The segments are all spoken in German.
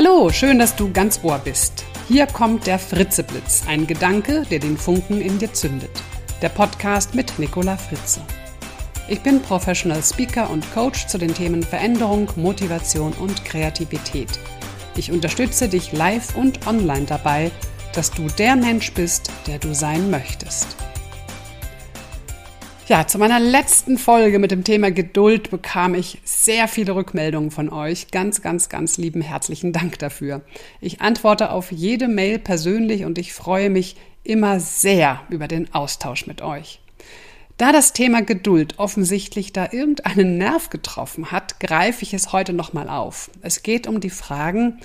Hallo, schön, dass du ganz Ohr bist. Hier kommt der Fritzeblitz, ein Gedanke, der den Funken in dir zündet. Der Podcast mit Nicola Fritze. Ich bin Professional Speaker und Coach zu den Themen Veränderung, Motivation und Kreativität. Ich unterstütze dich live und online dabei, dass du der Mensch bist, der du sein möchtest. Ja, zu meiner letzten Folge mit dem Thema Geduld bekam ich sehr viele Rückmeldungen von euch. Ganz, ganz, ganz lieben herzlichen Dank dafür. Ich antworte auf jede Mail persönlich und ich freue mich immer sehr über den Austausch mit euch. Da das Thema Geduld offensichtlich da irgendeinen Nerv getroffen hat, greife ich es heute nochmal auf. Es geht um die Fragen,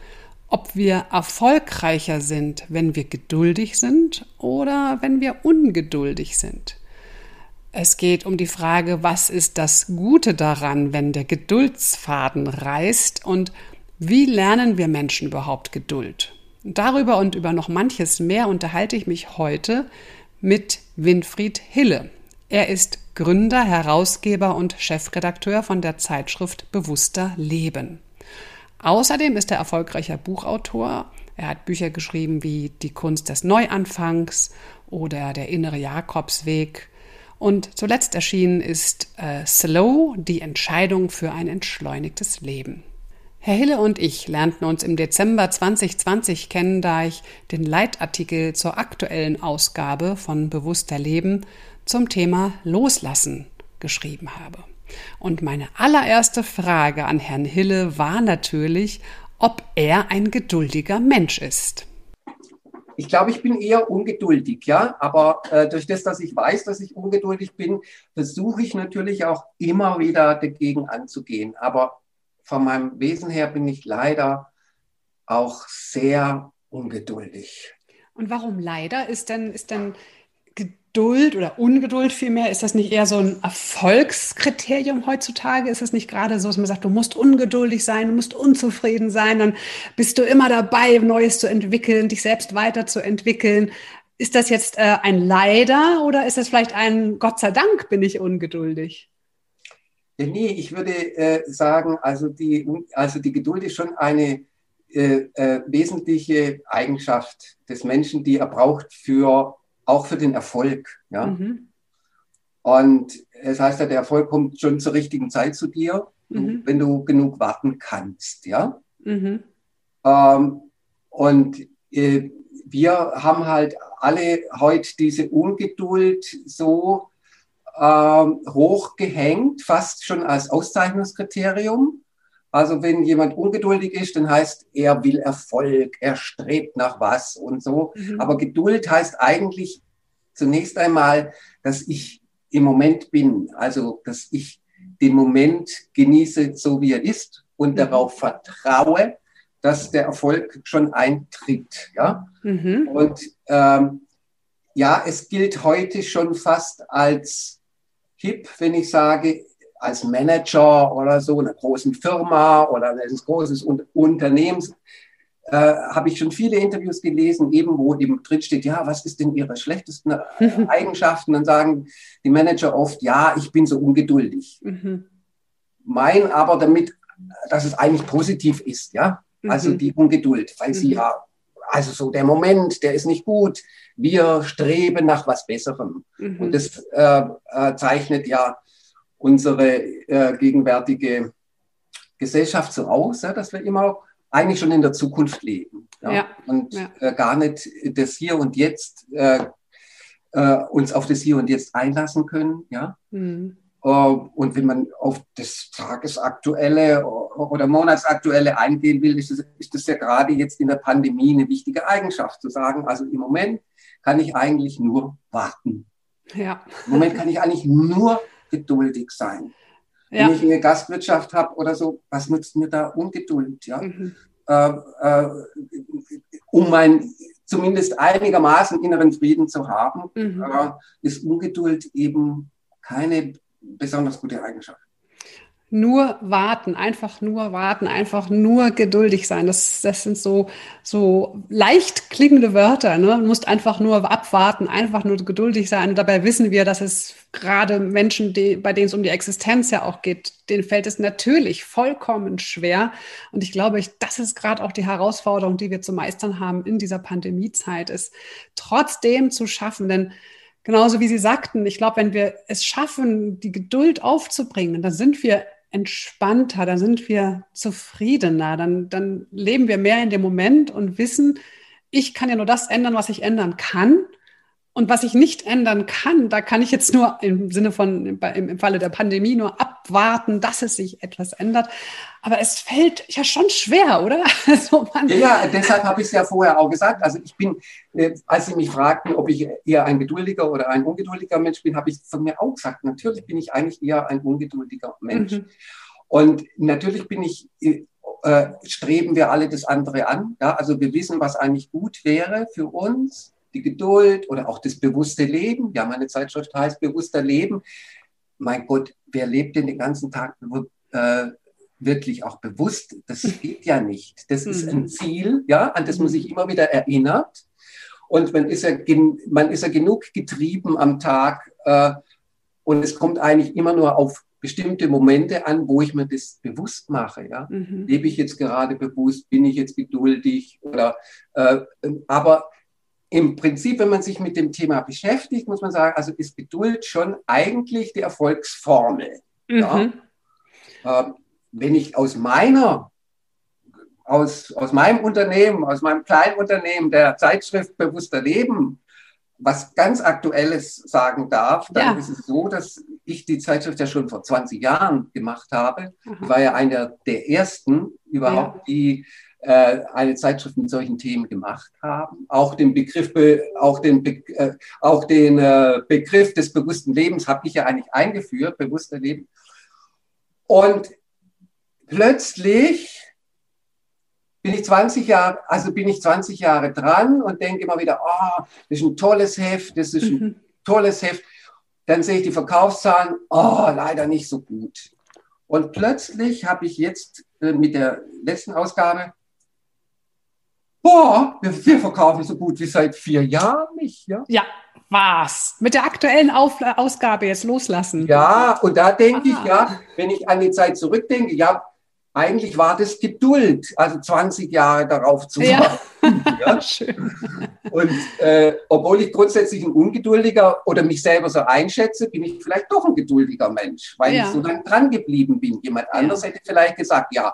ob wir erfolgreicher sind, wenn wir geduldig sind oder wenn wir ungeduldig sind. Es geht um die Frage, was ist das Gute daran, wenn der Geduldsfaden reißt und wie lernen wir Menschen überhaupt Geduld? Darüber und über noch manches mehr unterhalte ich mich heute mit Winfried Hille. Er ist Gründer, Herausgeber und Chefredakteur von der Zeitschrift Bewusster Leben. Außerdem ist er erfolgreicher Buchautor. Er hat Bücher geschrieben wie Die Kunst des Neuanfangs oder Der innere Jakobsweg und zuletzt erschienen ist äh, Slow, die Entscheidung für ein entschleunigtes Leben. Herr Hille und ich lernten uns im Dezember 2020 kennen, da ich den Leitartikel zur aktuellen Ausgabe von Bewusster Leben zum Thema Loslassen geschrieben habe. Und meine allererste Frage an Herrn Hille war natürlich, ob er ein geduldiger Mensch ist. Ich glaube, ich bin eher ungeduldig, ja. Aber äh, durch das, dass ich weiß, dass ich ungeduldig bin, versuche ich natürlich auch immer wieder dagegen anzugehen. Aber von meinem Wesen her bin ich leider auch sehr ungeduldig. Und warum leider? Ist denn, ist denn Geduld oder Ungeduld vielmehr, ist das nicht eher so ein Erfolgskriterium heutzutage? Ist es nicht gerade so, dass man sagt, du musst ungeduldig sein, du musst unzufrieden sein, dann bist du immer dabei, Neues zu entwickeln, dich selbst weiterzuentwickeln. Ist das jetzt äh, ein Leider oder ist das vielleicht ein Gott sei Dank bin ich ungeduldig? Ja, nee, ich würde äh, sagen, also die, also die Geduld ist schon eine äh, äh wesentliche Eigenschaft des Menschen, die er braucht für auch für den Erfolg. Ja? Mhm. Und es heißt ja, der Erfolg kommt schon zur richtigen Zeit zu dir, mhm. wenn du genug warten kannst. Ja? Mhm. Ähm, und äh, wir haben halt alle heute diese Ungeduld so ähm, hochgehängt, fast schon als Auszeichnungskriterium. Also wenn jemand ungeduldig ist, dann heißt, er will Erfolg, er strebt nach was und so. Mhm. Aber Geduld heißt eigentlich zunächst einmal, dass ich im Moment bin, also dass ich den Moment genieße, so wie er ist und mhm. darauf vertraue, dass der Erfolg schon eintritt. Ja? Mhm. Und ähm, ja, es gilt heute schon fast als hip, wenn ich sage, als Manager oder so einer großen Firma oder eines großen Unternehmens äh, habe ich schon viele Interviews gelesen, eben wo eben drin steht, ja, was ist denn Ihre schlechtesten Eigenschaften? Dann sagen die Manager oft, ja, ich bin so ungeduldig. Mhm. Mein aber damit, dass es eigentlich positiv ist, ja, also mhm. die Ungeduld, weil mhm. sie ja, also so der Moment, der ist nicht gut. Wir streben nach was Besserem. Mhm. Und das äh, äh, zeichnet ja unsere äh, gegenwärtige Gesellschaft so aus, ja, dass wir immer eigentlich schon in der Zukunft leben ja, ja. und. Äh, gar nicht das Hier und Jetzt äh, äh, uns auf das Hier und Jetzt einlassen können. Ja. Mhm. Und wenn man auf das Tagesaktuelle oder Monatsaktuelle eingehen will, ist das, ist das ja gerade jetzt in der Pandemie eine wichtige Eigenschaft, zu sagen, also im Moment kann ich eigentlich nur warten. Ja. Im Moment kann ich eigentlich nur geduldig sein. Ja. Wenn ich eine Gastwirtschaft habe oder so, was nützt mir da Ungeduld? Ja? Mhm. Äh, äh, um mein zumindest einigermaßen inneren Frieden zu haben, mhm. äh, ist Ungeduld eben keine besonders gute Eigenschaft. Nur warten, einfach nur warten, einfach nur geduldig sein. Das, das sind so, so leicht klingende Wörter. Ne? Du musst einfach nur abwarten, einfach nur geduldig sein. Und dabei wissen wir, dass es gerade Menschen, die, bei denen es um die Existenz ja auch geht, denen fällt es natürlich vollkommen schwer. Und ich glaube, ich, das ist gerade auch die Herausforderung, die wir zu meistern haben in dieser Pandemiezeit, ist trotzdem zu schaffen. Denn genauso wie Sie sagten, ich glaube, wenn wir es schaffen, die Geduld aufzubringen, dann sind wir entspannter, dann sind wir zufriedener, dann, dann leben wir mehr in dem Moment und wissen, ich kann ja nur das ändern, was ich ändern kann. Und was ich nicht ändern kann, da kann ich jetzt nur im Sinne von, im, Falle der Pandemie nur abwarten, dass es sich etwas ändert. Aber es fällt ja schon schwer, oder? Also ja, deshalb habe ich es ja vorher auch gesagt. Also ich bin, äh, als Sie mich fragten, ob ich eher ein geduldiger oder ein ungeduldiger Mensch bin, habe ich von mir auch gesagt, natürlich bin ich eigentlich eher ein ungeduldiger Mensch. Mhm. Und natürlich bin ich, äh, streben wir alle das andere an. Ja? Also wir wissen, was eigentlich gut wäre für uns die Geduld oder auch das bewusste Leben. Ja, meine Zeitschrift heißt bewusster Leben. Mein Gott, wer lebt denn den ganzen Tag äh, wirklich auch bewusst? Das geht ja nicht. Das ist ein mhm. Ziel, ja, an das man sich immer wieder erinnert. Und man ist ja, man ist ja genug getrieben am Tag. Äh, und es kommt eigentlich immer nur auf bestimmte Momente an, wo ich mir das bewusst mache. Ja? Mhm. Lebe ich jetzt gerade bewusst? Bin ich jetzt geduldig? Oder, äh, aber im Prinzip, wenn man sich mit dem Thema beschäftigt, muss man sagen, also ist Geduld schon eigentlich die Erfolgsformel. Mhm. Ja? Äh, wenn ich aus meiner, aus, aus meinem Unternehmen, aus meinem kleinen Unternehmen der Zeitschrift Bewusster Leben, was ganz Aktuelles sagen darf, dann ja. ist es so, dass ich die Zeitschrift ja schon vor 20 Jahren gemacht habe. Ich war ja einer der ersten überhaupt, ja. die eine Zeitschrift mit solchen Themen gemacht haben. Auch den Begriff, auch den, äh, auch den äh, Begriff des bewussten Lebens habe ich ja eigentlich eingeführt, bewusster Leben. Und plötzlich bin ich 20 Jahre, also bin ich 20 Jahre dran und denke immer wieder, oh, das ist ein tolles Heft, das ist ein mhm. tolles Heft. Dann sehe ich die Verkaufszahlen, oh, leider nicht so gut. Und plötzlich habe ich jetzt mit der letzten Ausgabe boah, wir, wir, verkaufen so gut wie seit vier Jahren nicht. Ja, ja was? Mit der aktuellen Auf Ausgabe jetzt loslassen. Ja, und da denke ich, ja, wenn ich an die Zeit zurückdenke, ja, eigentlich war das Geduld, also 20 Jahre darauf zu warten. Ja. ja. Schön. Und äh, obwohl ich grundsätzlich ein ungeduldiger oder mich selber so einschätze, bin ich vielleicht doch ein geduldiger Mensch, weil ja. ich so lange dran geblieben bin. Jemand anders ja. hätte vielleicht gesagt, ja,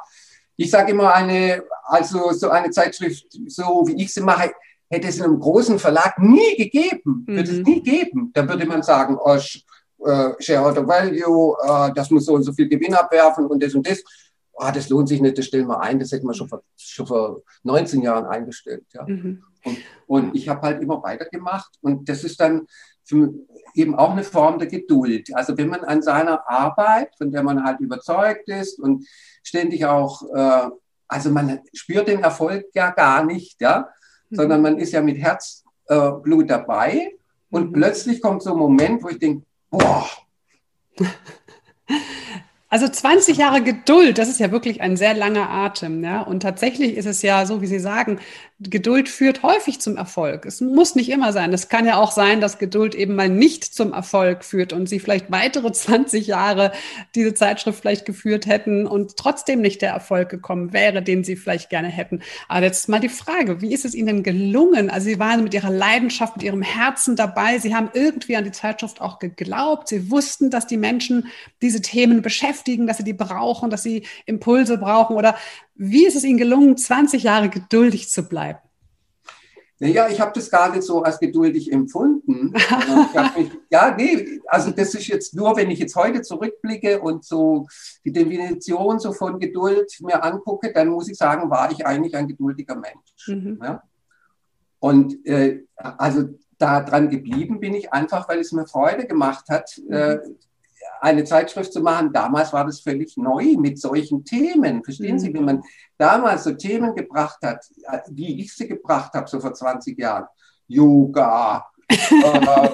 ich sage immer, eine, also so eine Zeitschrift, so wie ich sie mache, hätte es in einem großen Verlag nie gegeben, mhm. würde es nie geben. Da würde man sagen, oh, äh, Shareholder Value, äh, das muss so und so viel Gewinn abwerfen und das und das. Oh, das lohnt sich nicht, das stellen wir ein. Das hätten wir schon vor, schon vor 19 Jahren eingestellt. Ja. Mhm. Und, und ich habe halt immer weitergemacht und das ist dann für, eben auch eine Form der Geduld. Also wenn man an seiner Arbeit, von der man halt überzeugt ist und ständig auch, äh, also man spürt den Erfolg ja gar nicht, ja, mhm. sondern man ist ja mit Herzblut äh, dabei und mhm. plötzlich kommt so ein Moment, wo ich denke, boah. Also 20 Jahre Geduld, das ist ja wirklich ein sehr langer Atem. Ja? Und tatsächlich ist es ja so, wie Sie sagen, Geduld führt häufig zum Erfolg. Es muss nicht immer sein. Es kann ja auch sein, dass Geduld eben mal nicht zum Erfolg führt und Sie vielleicht weitere 20 Jahre diese Zeitschrift vielleicht geführt hätten und trotzdem nicht der Erfolg gekommen wäre, den Sie vielleicht gerne hätten. Aber jetzt mal die Frage, wie ist es Ihnen gelungen? Also Sie waren mit Ihrer Leidenschaft, mit Ihrem Herzen dabei. Sie haben irgendwie an die Zeitschrift auch geglaubt. Sie wussten, dass die Menschen diese Themen beschäftigen, dass sie die brauchen, dass sie Impulse brauchen oder wie ist es Ihnen gelungen, 20 Jahre geduldig zu bleiben? Naja, ich habe das gar nicht so als geduldig empfunden. mich, ja, nee, also das ist jetzt nur, wenn ich jetzt heute zurückblicke und so die Definition so von Geduld mir angucke, dann muss ich sagen, war ich eigentlich ein geduldiger Mensch. Mhm. Ja? Und äh, also da dran geblieben bin ich einfach, weil es mir Freude gemacht hat, äh, mhm. äh, eine Zeitschrift zu machen. Damals war das völlig neu mit solchen Themen. Verstehen mhm. Sie, wie man damals so Themen gebracht hat, wie ich sie gebracht habe, so vor 20 Jahren. Yoga, äh,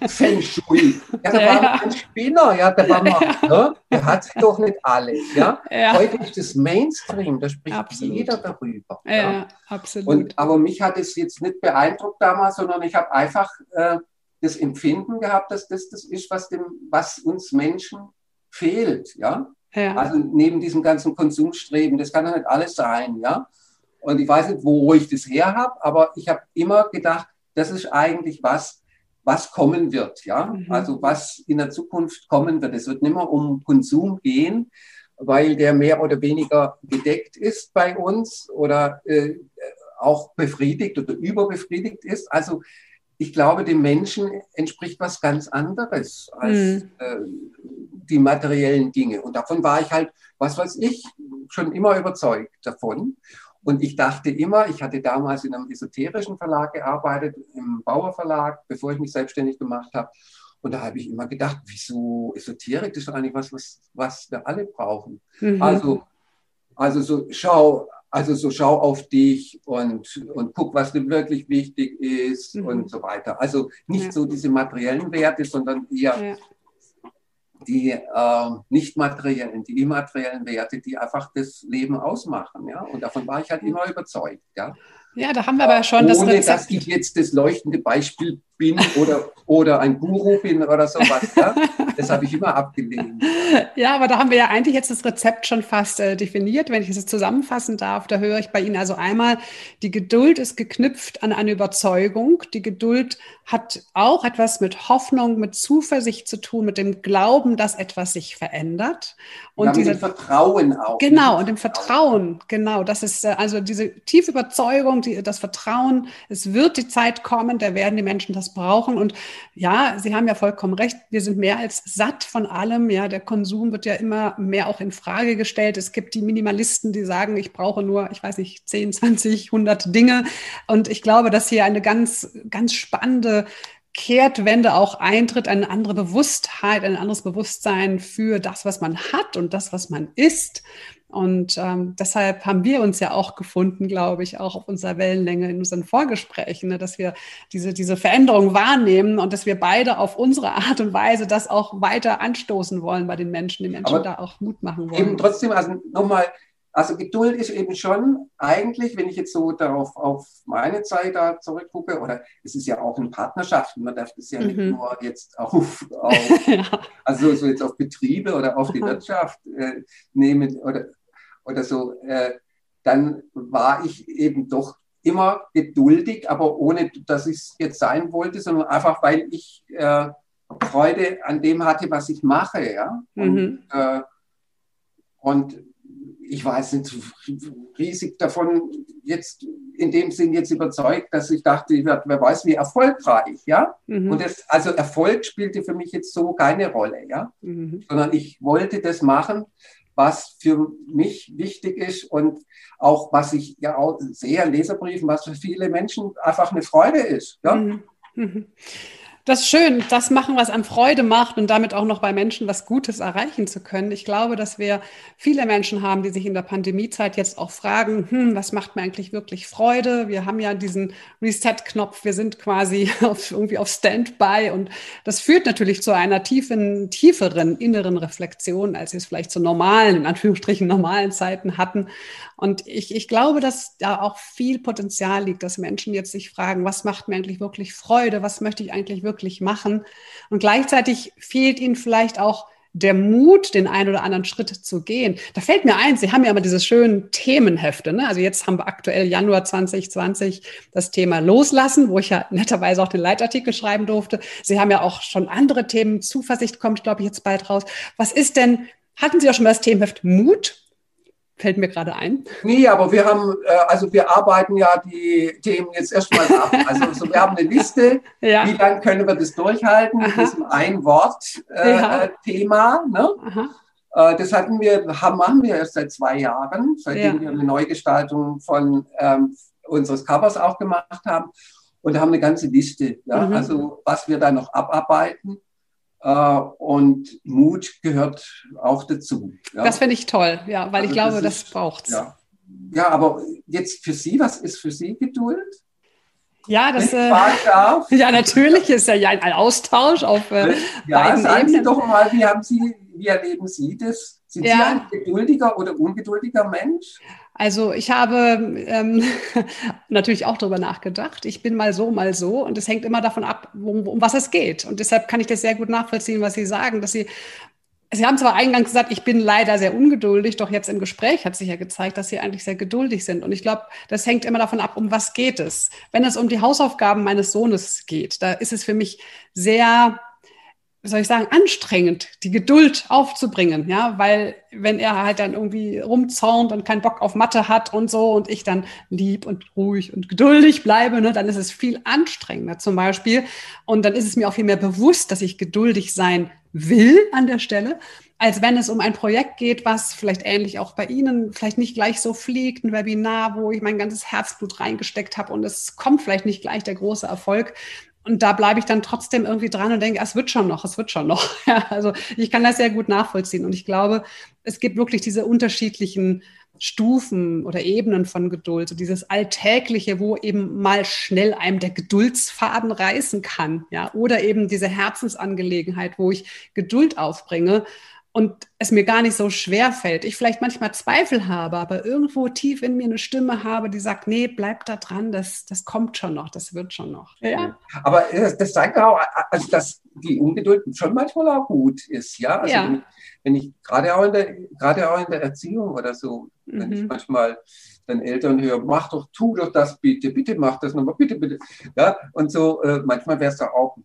Feng Shui. Ja, da ja, war ja. ein Spinner, ja, da war man, ja. ne? der hat sich doch nicht alles. Ja? ja? Heute ist das Mainstream, da spricht absolut. jeder darüber. Ja, ja, absolut. Und, aber mich hat es jetzt nicht beeindruckt damals, sondern ich habe einfach äh, das Empfinden gehabt, dass das das ist, was, dem, was uns Menschen fehlt. Ja? Ja. Also neben diesem ganzen Konsumstreben, das kann ja nicht alles sein, ja. Und ich weiß nicht, wo ich das her habe, aber ich habe immer gedacht, das ist eigentlich was, was kommen wird, ja. Mhm. Also was in der Zukunft kommen wird. Es wird nicht mehr um Konsum gehen, weil der mehr oder weniger gedeckt ist bei uns oder äh, auch befriedigt oder überbefriedigt ist. Also ich glaube, dem Menschen entspricht was ganz anderes als mhm. äh, die materiellen Dinge. Und davon war ich halt, was weiß ich, schon immer überzeugt davon. Und ich dachte immer, ich hatte damals in einem esoterischen Verlag gearbeitet, im Bauer Verlag, bevor ich mich selbstständig gemacht habe. Und da habe ich immer gedacht, wieso Esoterik, das ist doch eigentlich was, was, was wir alle brauchen. Mhm. Also, also so schau, also so schau auf dich und, und guck, was dir wirklich wichtig ist mhm. und so weiter. Also nicht ja. so diese materiellen Werte, sondern eher ja die äh, nicht materiellen, die immateriellen Werte, die einfach das Leben ausmachen. Ja? Und davon war ich halt immer überzeugt. Ja? Ja, da haben wir aber schon Ohne, das Rezept. dass ich jetzt das leuchtende Beispiel bin oder, oder ein Guru bin oder sowas. Ja? Das habe ich immer abgelehnt. Ja, aber da haben wir ja eigentlich jetzt das Rezept schon fast äh, definiert, wenn ich es zusammenfassen darf. Da höre ich bei Ihnen also einmal, die Geduld ist geknüpft an eine Überzeugung. Die Geduld hat auch etwas mit Hoffnung, mit Zuversicht zu tun, mit dem Glauben, dass etwas sich verändert. Und ja, mit dem Vertrauen auch. Genau, und dem Vertrauen, genau. Das ist äh, also diese tiefe Überzeugung, die, das Vertrauen, es wird die Zeit kommen, da werden die Menschen das brauchen. Und ja, Sie haben ja vollkommen recht, wir sind mehr als satt von allem. Ja, der Konsum wird ja immer mehr auch in Frage gestellt. Es gibt die Minimalisten, die sagen, ich brauche nur, ich weiß nicht, 10, 20, 100 Dinge. Und ich glaube, dass hier eine ganz, ganz spannende Kehrtwende auch eintritt, eine andere Bewusstheit, ein anderes Bewusstsein für das, was man hat und das, was man ist. Und ähm, deshalb haben wir uns ja auch gefunden, glaube ich, auch auf unserer Wellenlänge in unseren Vorgesprächen, ne, dass wir diese, diese Veränderung wahrnehmen und dass wir beide auf unsere Art und Weise das auch weiter anstoßen wollen bei den Menschen, den Menschen Aber da auch Mut machen wollen. Eben trotzdem, also nochmal, also Geduld ist eben schon eigentlich, wenn ich jetzt so darauf auf meine Zeit da zurückgucke, oder es ist ja auch in Partnerschaften, man darf das ja mhm. nicht nur jetzt auf, auf ja. also so jetzt auf Betriebe oder auf die Wirtschaft äh, nehmen oder oder so, äh, dann war ich eben doch immer geduldig, aber ohne, dass ich es jetzt sein wollte, sondern einfach, weil ich äh, Freude an dem hatte, was ich mache. Ja? Und, mhm. äh, und ich war jetzt nicht riesig davon jetzt in dem Sinn jetzt überzeugt, dass ich dachte, ich wer weiß wie erfolgreich, ja. Mhm. Und das, also Erfolg spielte für mich jetzt so keine Rolle, ja. Mhm. Sondern ich wollte das machen, was für mich wichtig ist und auch was ich ja auch sehe in Leserbriefen, was für viele Menschen einfach eine Freude ist. Ja? Mhm. Das ist schön, das machen, was einem Freude macht und damit auch noch bei Menschen was Gutes erreichen zu können. Ich glaube, dass wir viele Menschen haben, die sich in der Pandemiezeit jetzt auch fragen, hm, was macht mir eigentlich wirklich Freude? Wir haben ja diesen Reset-Knopf, wir sind quasi auf, irgendwie auf Standby und das führt natürlich zu einer tiefen, tieferen inneren Reflexion, als wir es vielleicht zu normalen, in Anführungsstrichen normalen Zeiten hatten. Und ich, ich glaube, dass da auch viel Potenzial liegt, dass Menschen jetzt sich fragen, was macht mir eigentlich wirklich Freude? Was möchte ich eigentlich wirklich machen? Und gleichzeitig fehlt ihnen vielleicht auch der Mut, den einen oder anderen Schritt zu gehen. Da fällt mir ein, Sie haben ja immer diese schönen Themenhefte. Ne? Also jetzt haben wir aktuell Januar 2020 das Thema Loslassen, wo ich ja netterweise auch den Leitartikel schreiben durfte. Sie haben ja auch schon andere Themen. Zuversicht kommt, glaube ich, jetzt bald raus. Was ist denn, hatten Sie auch schon mal das Themenheft Mut? Fällt mir gerade ein. Nee, aber wir haben, äh, also wir arbeiten ja die Themen jetzt erstmal ab. Also, also wir haben eine Liste, ja. wie lange können wir das durchhalten Aha. mit diesem Ein-Wort-Thema. Äh, ne? Äh, das hatten wir, haben, machen wir erst seit zwei Jahren, seitdem ja. wir eine Neugestaltung von ähm, unseres Covers auch gemacht haben. Und haben eine ganze Liste, ja? Mhm. also was wir da noch abarbeiten. Äh, und Mut gehört auch dazu. Ja. Das finde ich toll, ja, weil also ich glaube, das, das braucht es. Ja. ja, aber jetzt für Sie, was ist für Sie Geduld? Ja, das äh, ja natürlich ist ja ein Austausch auf äh, ja, beiden sagen Ebenen. Sie doch mal, wie haben Sie, wie erleben Sie das? Sind ja. Sie ein geduldiger oder ungeduldiger Mensch? Also ich habe ähm, natürlich auch darüber nachgedacht. Ich bin mal so, mal so und es hängt immer davon ab, um, um was es geht. Und deshalb kann ich das sehr gut nachvollziehen, was Sie sagen, dass Sie Sie haben zwar eingangs gesagt, ich bin leider sehr ungeduldig, doch jetzt im Gespräch hat sich ja gezeigt, dass Sie eigentlich sehr geduldig sind. Und ich glaube, das hängt immer davon ab, um was geht es. Wenn es um die Hausaufgaben meines Sohnes geht, da ist es für mich sehr soll ich sagen, anstrengend, die Geduld aufzubringen, ja, weil wenn er halt dann irgendwie rumzaunt und keinen Bock auf Mathe hat und so und ich dann lieb und ruhig und geduldig bleibe, ne, dann ist es viel anstrengender zum Beispiel und dann ist es mir auch viel mehr bewusst, dass ich geduldig sein will an der Stelle, als wenn es um ein Projekt geht, was vielleicht ähnlich auch bei Ihnen vielleicht nicht gleich so fliegt, ein Webinar, wo ich mein ganzes Herzblut reingesteckt habe und es kommt vielleicht nicht gleich der große Erfolg, und da bleibe ich dann trotzdem irgendwie dran und denke, es wird schon noch, es wird schon noch. Ja, also ich kann das sehr gut nachvollziehen. Und ich glaube, es gibt wirklich diese unterschiedlichen Stufen oder Ebenen von Geduld, so dieses Alltägliche, wo eben mal schnell einem der Geduldsfaden reißen kann, ja, oder eben diese Herzensangelegenheit, wo ich Geduld aufbringe und es mir gar nicht so schwer fällt. Ich vielleicht manchmal Zweifel habe, aber irgendwo tief in mir eine Stimme habe, die sagt, nee, bleib da dran, das, das kommt schon noch, das wird schon noch. Ja. Aber das, das zeigt auch, also dass die Ungeduld schon manchmal auch gut ist, ja. Also ja. Wenn, wenn, ich gerade auch in der, gerade auch in der Erziehung oder so, mhm. wenn ich mhm. manchmal dann Eltern höre, mach doch, tu doch das bitte, bitte mach das nochmal, bitte, bitte. Ja, und so, äh, manchmal wäre es da auch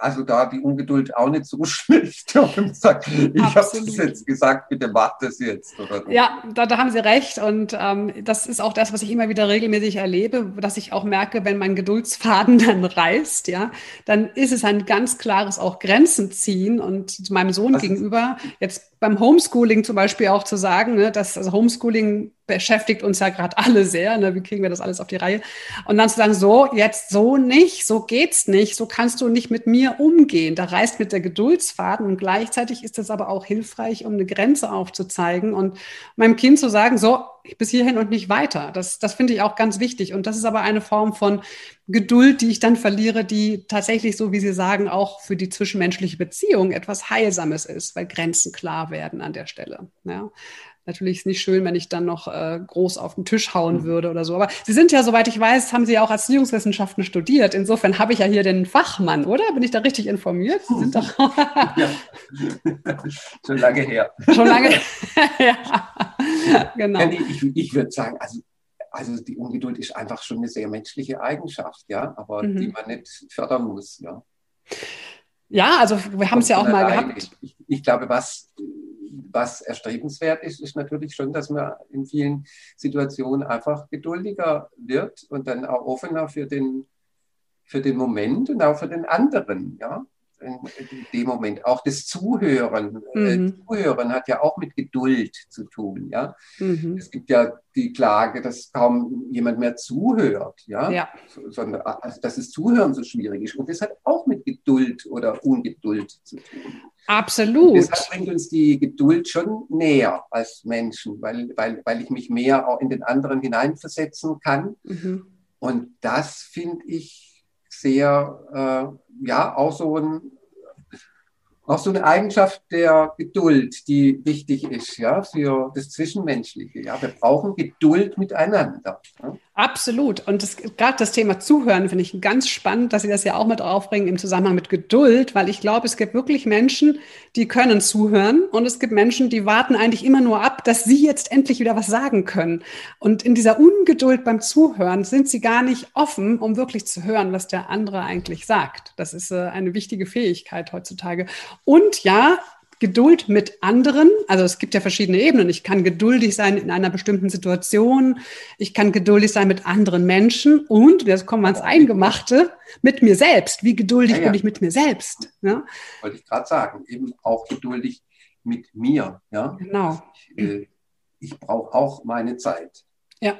also da die Ungeduld auch nicht so schlecht. Und sagt, ich habe es jetzt gesagt, bitte mach das jetzt. Oder? Ja, da, da haben Sie recht. Und ähm, das ist auch das, was ich immer wieder regelmäßig erlebe, dass ich auch merke, wenn mein Geduldsfaden dann reißt, ja, dann ist es ein ganz klares auch Grenzen ziehen. Und meinem Sohn was gegenüber, jetzt beim Homeschooling zum Beispiel auch zu sagen, ne, dass also Homeschooling beschäftigt uns ja gerade alle sehr. Ne? Wie kriegen wir das alles auf die Reihe? Und dann zu sagen, so, jetzt so nicht, so geht's nicht, so kannst du nicht mit mir umgehen. Da reißt mit der Geduldsfaden und gleichzeitig ist es aber auch hilfreich, um eine Grenze aufzuzeigen und meinem Kind zu sagen, so, bis hierhin und nicht weiter. Das, das finde ich auch ganz wichtig. Und das ist aber eine Form von Geduld, die ich dann verliere, die tatsächlich, so wie Sie sagen, auch für die zwischenmenschliche Beziehung etwas Heilsames ist, weil Grenzen klar werden an der Stelle. Ja. Natürlich ist nicht schön, wenn ich dann noch äh, groß auf den Tisch hauen mhm. würde oder so. Aber Sie sind ja, soweit ich weiß, haben Sie ja auch Erziehungswissenschaften studiert. Insofern habe ich ja hier den Fachmann, oder? Bin ich da richtig informiert? Sie sind doch ja. Schon lange her. Schon lange ja, genau. Ich, ich würde sagen, also, also die Ungeduld ist einfach schon eine sehr menschliche Eigenschaft, ja, aber mhm. die man nicht fördern muss, ja. Ja, also wir haben es ja auch mal gehabt. Ich, ich glaube, was was erstrebenswert ist, ist natürlich schon, dass man in vielen Situationen einfach geduldiger wird und dann auch offener für den, für den Moment und auch für den anderen. Ja? In, dem Moment. Auch das Zuhören. Äh, mhm. Zuhören hat ja auch mit Geduld zu tun. Ja? Mhm. Es gibt ja die Klage, dass kaum jemand mehr zuhört. Ja? ja. Sondern, also, dass das Zuhören so schwierig ist. Und das hat auch mit Geduld oder Ungeduld zu tun. Absolut. Und deshalb bringt uns die Geduld schon näher als Menschen, weil, weil, weil ich mich mehr auch in den anderen hineinversetzen kann. Mhm. Und das finde ich sehr, äh, ja, auch so ein auch so eine Eigenschaft der Geduld, die wichtig ist, ja, für das Zwischenmenschliche. Ja, wir brauchen Geduld miteinander. Ja? Absolut. Und gerade das Thema Zuhören finde ich ganz spannend, dass Sie das ja auch mit aufbringen im Zusammenhang mit Geduld, weil ich glaube, es gibt wirklich Menschen, die können zuhören und es gibt Menschen, die warten eigentlich immer nur ab, dass sie jetzt endlich wieder was sagen können. Und in dieser Ungeduld beim Zuhören sind sie gar nicht offen, um wirklich zu hören, was der andere eigentlich sagt. Das ist äh, eine wichtige Fähigkeit heutzutage. Und ja, Geduld mit anderen, also es gibt ja verschiedene Ebenen. Ich kann geduldig sein in einer bestimmten Situation, ich kann geduldig sein mit anderen Menschen und, jetzt kommen wir ans Eingemachte, mit mir selbst. Wie geduldig ja, ja. bin ich mit mir selbst? Ja? Wollte ich gerade sagen, eben auch geduldig mit mir. Ja? Genau. Ich, äh, ich brauche auch meine Zeit. Ja.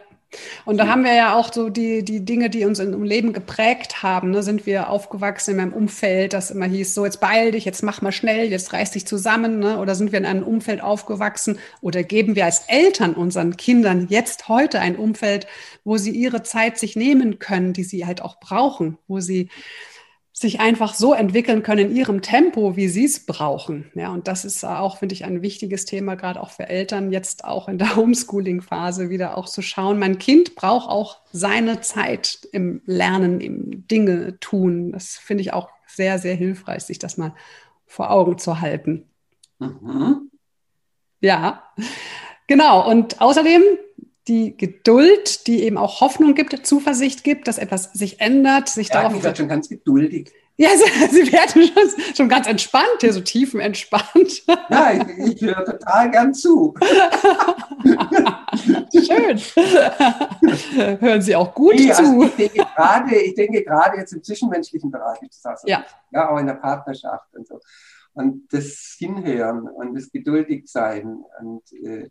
Und da haben wir ja auch so die, die Dinge, die uns im Leben geprägt haben. Ne? Sind wir aufgewachsen in einem Umfeld, das immer hieß, so jetzt beeil dich, jetzt mach mal schnell, jetzt reiß dich zusammen. Ne? Oder sind wir in einem Umfeld aufgewachsen oder geben wir als Eltern unseren Kindern jetzt heute ein Umfeld, wo sie ihre Zeit sich nehmen können, die sie halt auch brauchen, wo sie sich einfach so entwickeln können in ihrem Tempo, wie sie es brauchen. Ja, und das ist auch, finde ich, ein wichtiges Thema, gerade auch für Eltern, jetzt auch in der Homeschooling-Phase wieder auch zu schauen. Mein Kind braucht auch seine Zeit im Lernen, im Dinge tun. Das finde ich auch sehr, sehr hilfreich, sich das mal vor Augen zu halten. Mhm. Ja, genau. Und außerdem die Geduld, die eben auch Hoffnung gibt, Zuversicht gibt, dass etwas sich ändert, sich ja, darauf. Ich schon ganz geduldig. Ja, sie, werden schon, schon ganz entspannt, hier so tiefenentspannt. Ja, ich, ich höre total gern zu. Schön. Hören Sie auch gut nee, zu. Also ich, denke gerade, ich denke gerade jetzt im zwischenmenschlichen Bereich, also, ja. ja, auch in der Partnerschaft und so. Und das Hinhören und das Geduldigsein und äh,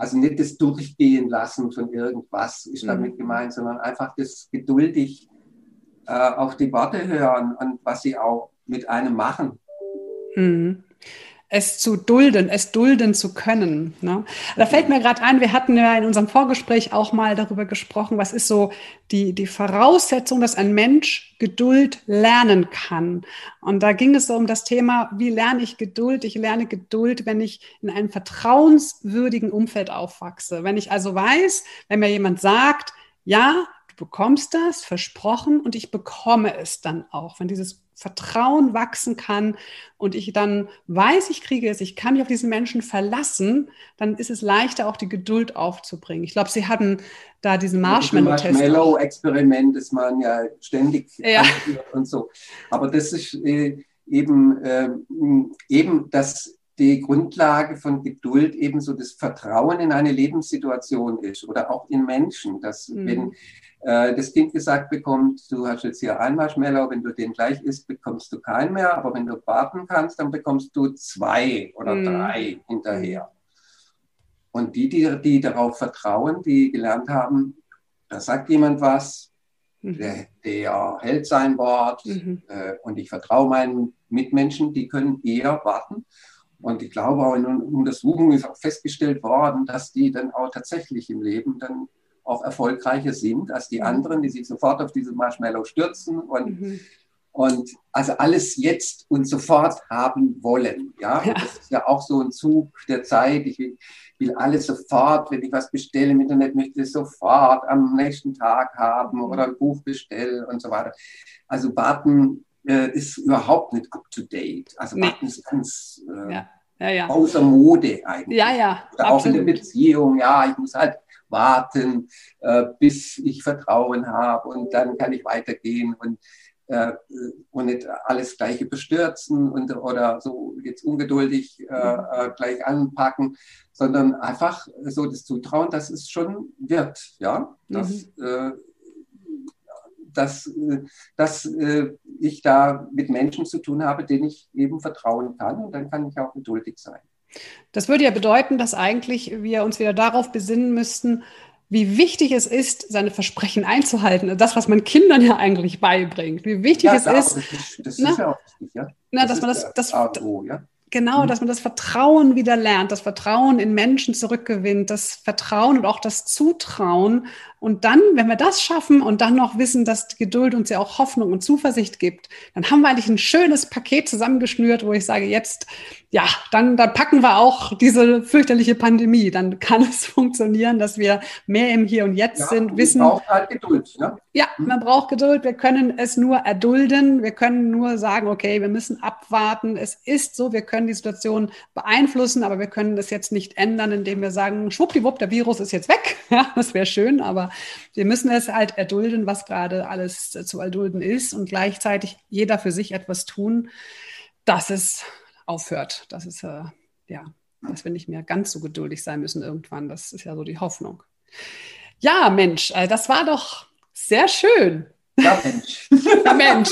also nicht das Durchgehen lassen von irgendwas ist damit mhm. gemeint, sondern einfach das geduldig äh, auf die Worte hören und was sie auch mit einem machen. Mhm es zu dulden, es dulden zu können. Ne? Da fällt mir gerade ein, wir hatten ja in unserem Vorgespräch auch mal darüber gesprochen, was ist so die, die Voraussetzung, dass ein Mensch Geduld lernen kann. Und da ging es so um das Thema, wie lerne ich Geduld? Ich lerne Geduld, wenn ich in einem vertrauenswürdigen Umfeld aufwachse. Wenn ich also weiß, wenn mir jemand sagt, ja, du bekommst das, versprochen, und ich bekomme es dann auch. Wenn dieses Vertrauen wachsen kann und ich dann weiß, ich kriege es, ich kann mich auf diesen Menschen verlassen, dann ist es leichter, auch die Geduld aufzubringen. Ich glaube, Sie hatten da diesen Marshmallow-Test. Marshmallow-Experiment ist man ja ständig ja. und so. Aber das ist äh, eben, äh, eben das die Grundlage von Geduld eben so das Vertrauen in eine Lebenssituation ist oder auch in Menschen, dass mhm. wenn äh, das Kind gesagt bekommt, du hast jetzt hier ein Marshmallow, wenn du den gleich isst, bekommst du keinen mehr, aber wenn du warten kannst, dann bekommst du zwei oder mhm. drei hinterher. Und die, die, die darauf vertrauen, die gelernt haben, da sagt jemand was, mhm. der, der, hält sein Wort mhm. äh, und ich vertraue meinen Mitmenschen, die können eher warten. Und ich glaube auch in Untersuchungen ist auch festgestellt worden, dass die dann auch tatsächlich im Leben dann auch erfolgreicher sind als die mhm. anderen, die sich sofort auf diese Marshmallow stürzen und, mhm. und also alles jetzt und sofort haben wollen. Ja? ja. das ist ja auch so ein Zug der Zeit. Ich will, will alles sofort, wenn ich was bestelle im Internet, möchte ich es sofort am nächsten Tag haben oder ein Buch bestellen und so weiter. Also warten äh, ist überhaupt nicht up to date. Also nee. warten ist ganz äh, ja. Ja, ja. außer Mode eigentlich. Ja, ja. Oder auch in der Beziehung, ja, ich muss halt warten, äh, bis ich Vertrauen habe und dann kann ich weitergehen und, äh, und nicht alles gleich überstürzen und, oder so jetzt ungeduldig äh, äh, gleich anpacken, sondern einfach so das Zutrauen, dass es schon wird, ja, dass, mhm. Äh, dass, äh, dass ich da mit Menschen zu tun habe, denen ich eben vertrauen kann und dann kann ich auch geduldig sein. Das würde ja bedeuten, dass eigentlich wir uns wieder darauf besinnen müssten, wie wichtig es ist, seine Versprechen einzuhalten. Das, was man Kindern ja eigentlich beibringt. Wie wichtig ja, es ist. Das, ist, das ist ja auch wichtig, ja. Na, das dass man das, das, AO, ja? Genau, mhm. dass man das Vertrauen wieder lernt, das Vertrauen in Menschen zurückgewinnt, das Vertrauen und auch das Zutrauen. Und dann, wenn wir das schaffen und dann noch wissen, dass die Geduld uns ja auch Hoffnung und Zuversicht gibt, dann haben wir eigentlich ein schönes Paket zusammengeschnürt, wo ich sage, jetzt, ja, dann, dann packen wir auch diese fürchterliche Pandemie. Dann kann es funktionieren, dass wir mehr im Hier und Jetzt ja, sind, wissen. Man braucht halt Geduld. Ne? Ja, mhm. man braucht Geduld. Wir können es nur erdulden. Wir können nur sagen, okay, wir müssen abwarten. Es ist so, wir können die Situation beeinflussen, aber wir können das jetzt nicht ändern, indem wir sagen, schwuppdiwupp, der Virus ist jetzt weg. Ja, das wäre schön, aber wir müssen es halt erdulden, was gerade alles zu erdulden ist und gleichzeitig jeder für sich etwas tun, dass es aufhört, dass es, äh, ja, dass wir nicht mehr ganz so geduldig sein müssen irgendwann. Das ist ja so die Hoffnung. Ja, Mensch, äh, das war doch sehr schön. Ja, Mensch. Ja, Mensch.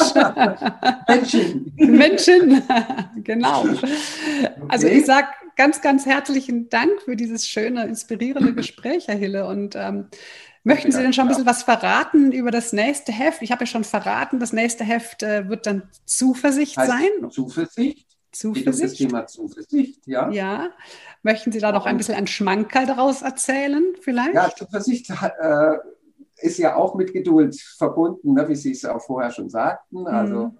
Menschen. Menschen, genau. Also ich sage ganz, ganz herzlichen Dank für dieses schöne, inspirierende Gespräch, Herr Hille. Und ähm, möchten Sie denn schon ein bisschen was verraten über das nächste Heft? Ich habe ja schon verraten, das nächste Heft äh, wird dann Zuversicht Heißt sein. Zuversicht. Geht um das Zuversicht. Thema Zuversicht, ja. Ja. Möchten Sie da noch ein bisschen ein Schmankerl daraus erzählen, vielleicht? Ja, Zuversicht äh, ist ja auch mit Geduld verbunden, ne, wie Sie es auch vorher schon sagten. Also,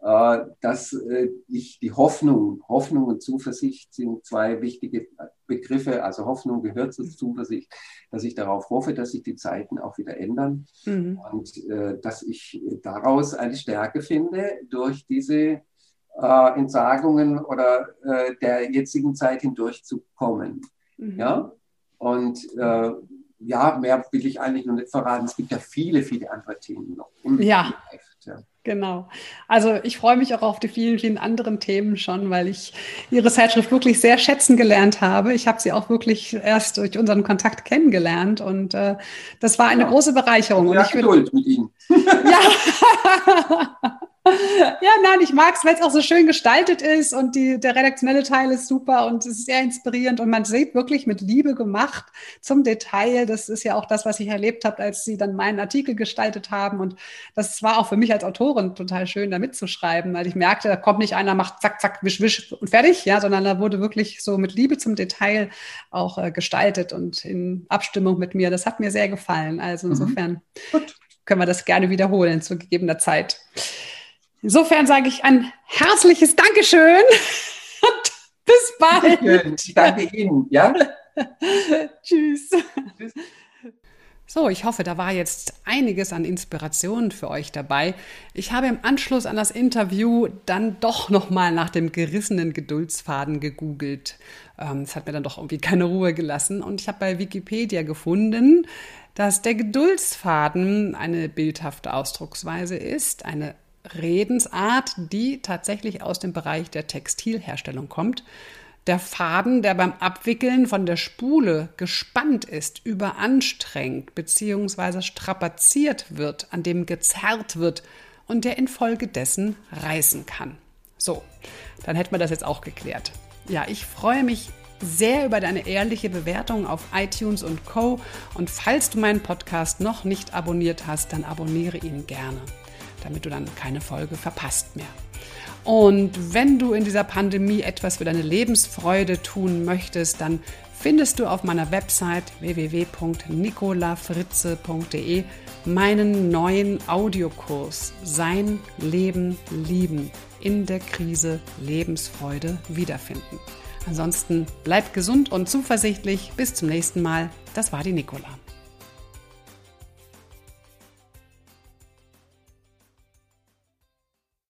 äh, dass äh, ich die Hoffnung, Hoffnung und Zuversicht sind zwei wichtige Begriffe. Also Hoffnung gehört zur Zuversicht, dass ich darauf hoffe, dass sich die Zeiten auch wieder ändern Mhm. und äh, dass ich daraus eine Stärke finde durch diese äh, Entsagungen oder äh, der jetzigen Zeit hindurchzukommen. Mhm. Ja, und äh, ja, mehr will ich eigentlich noch nicht verraten. Es gibt ja viele, viele andere Themen noch. Ja. im Heft, ja. Genau. Also ich freue mich auch auf die vielen, vielen anderen Themen schon, weil ich Ihre Zeitschrift wirklich sehr schätzen gelernt habe. Ich habe sie auch wirklich erst durch unseren Kontakt kennengelernt und äh, das war eine Ja. große Bereicherung. Und Ja, ich würde Geduld mit Ihnen. Ja. ja, nein, ich mag es, weil es auch so schön gestaltet ist und die, der redaktionelle Teil ist super und es ist sehr inspirierend und man sieht wirklich mit Liebe gemacht zum Detail. Das ist ja auch das, was ich erlebt habe, als Sie dann meinen Artikel gestaltet haben und das war auch für mich als Autorin total schön, da mitzuschreiben, weil ich merkte, da kommt nicht einer, macht zack, zack, wisch, wisch und fertig, ja, sondern da wurde wirklich so mit Liebe zum Detail auch äh, gestaltet und in Abstimmung mit mir. Das hat mir sehr gefallen. Also Mhm. insofern Gut. können wir das gerne wiederholen zu gegebener Zeit. Insofern sage ich ein herzliches Dankeschön und bis bald. Ich danke Ihnen. Ja? Tschüss. Tschüss. So, ich hoffe, da war jetzt einiges an Inspiration für euch dabei. Ich habe im Anschluss an das Interview dann doch nochmal nach dem gerissenen Geduldsfaden gegoogelt. Ähm, Es hat mir dann doch irgendwie keine Ruhe gelassen und ich habe bei Wikipedia gefunden, dass der Geduldsfaden eine bildhafte Ausdrucksweise ist, eine Redensart, die tatsächlich aus dem Bereich der Textilherstellung kommt. Der Faden, der beim Abwickeln von der Spule gespannt ist, überanstrengt bzw. strapaziert wird, an dem gezerrt wird und der infolgedessen reißen kann. So, dann hätten wir das jetzt auch geklärt. Ja, ich freue mich sehr über deine ehrliche Bewertung auf iTunes und Co. Und falls du meinen Podcast noch nicht abonniert hast, dann abonniere ihn gerne, damit du dann keine Folge verpasst mehr. Und wenn du in dieser Pandemie etwas für deine Lebensfreude tun möchtest, dann findest du auf meiner Website www.nicolafritze.de meinen neuen Audiokurs Sein Leben lieben in der Krise Lebensfreude wiederfinden. Ansonsten bleib gesund und zuversichtlich. Bis zum nächsten Mal. Das war die Nicola.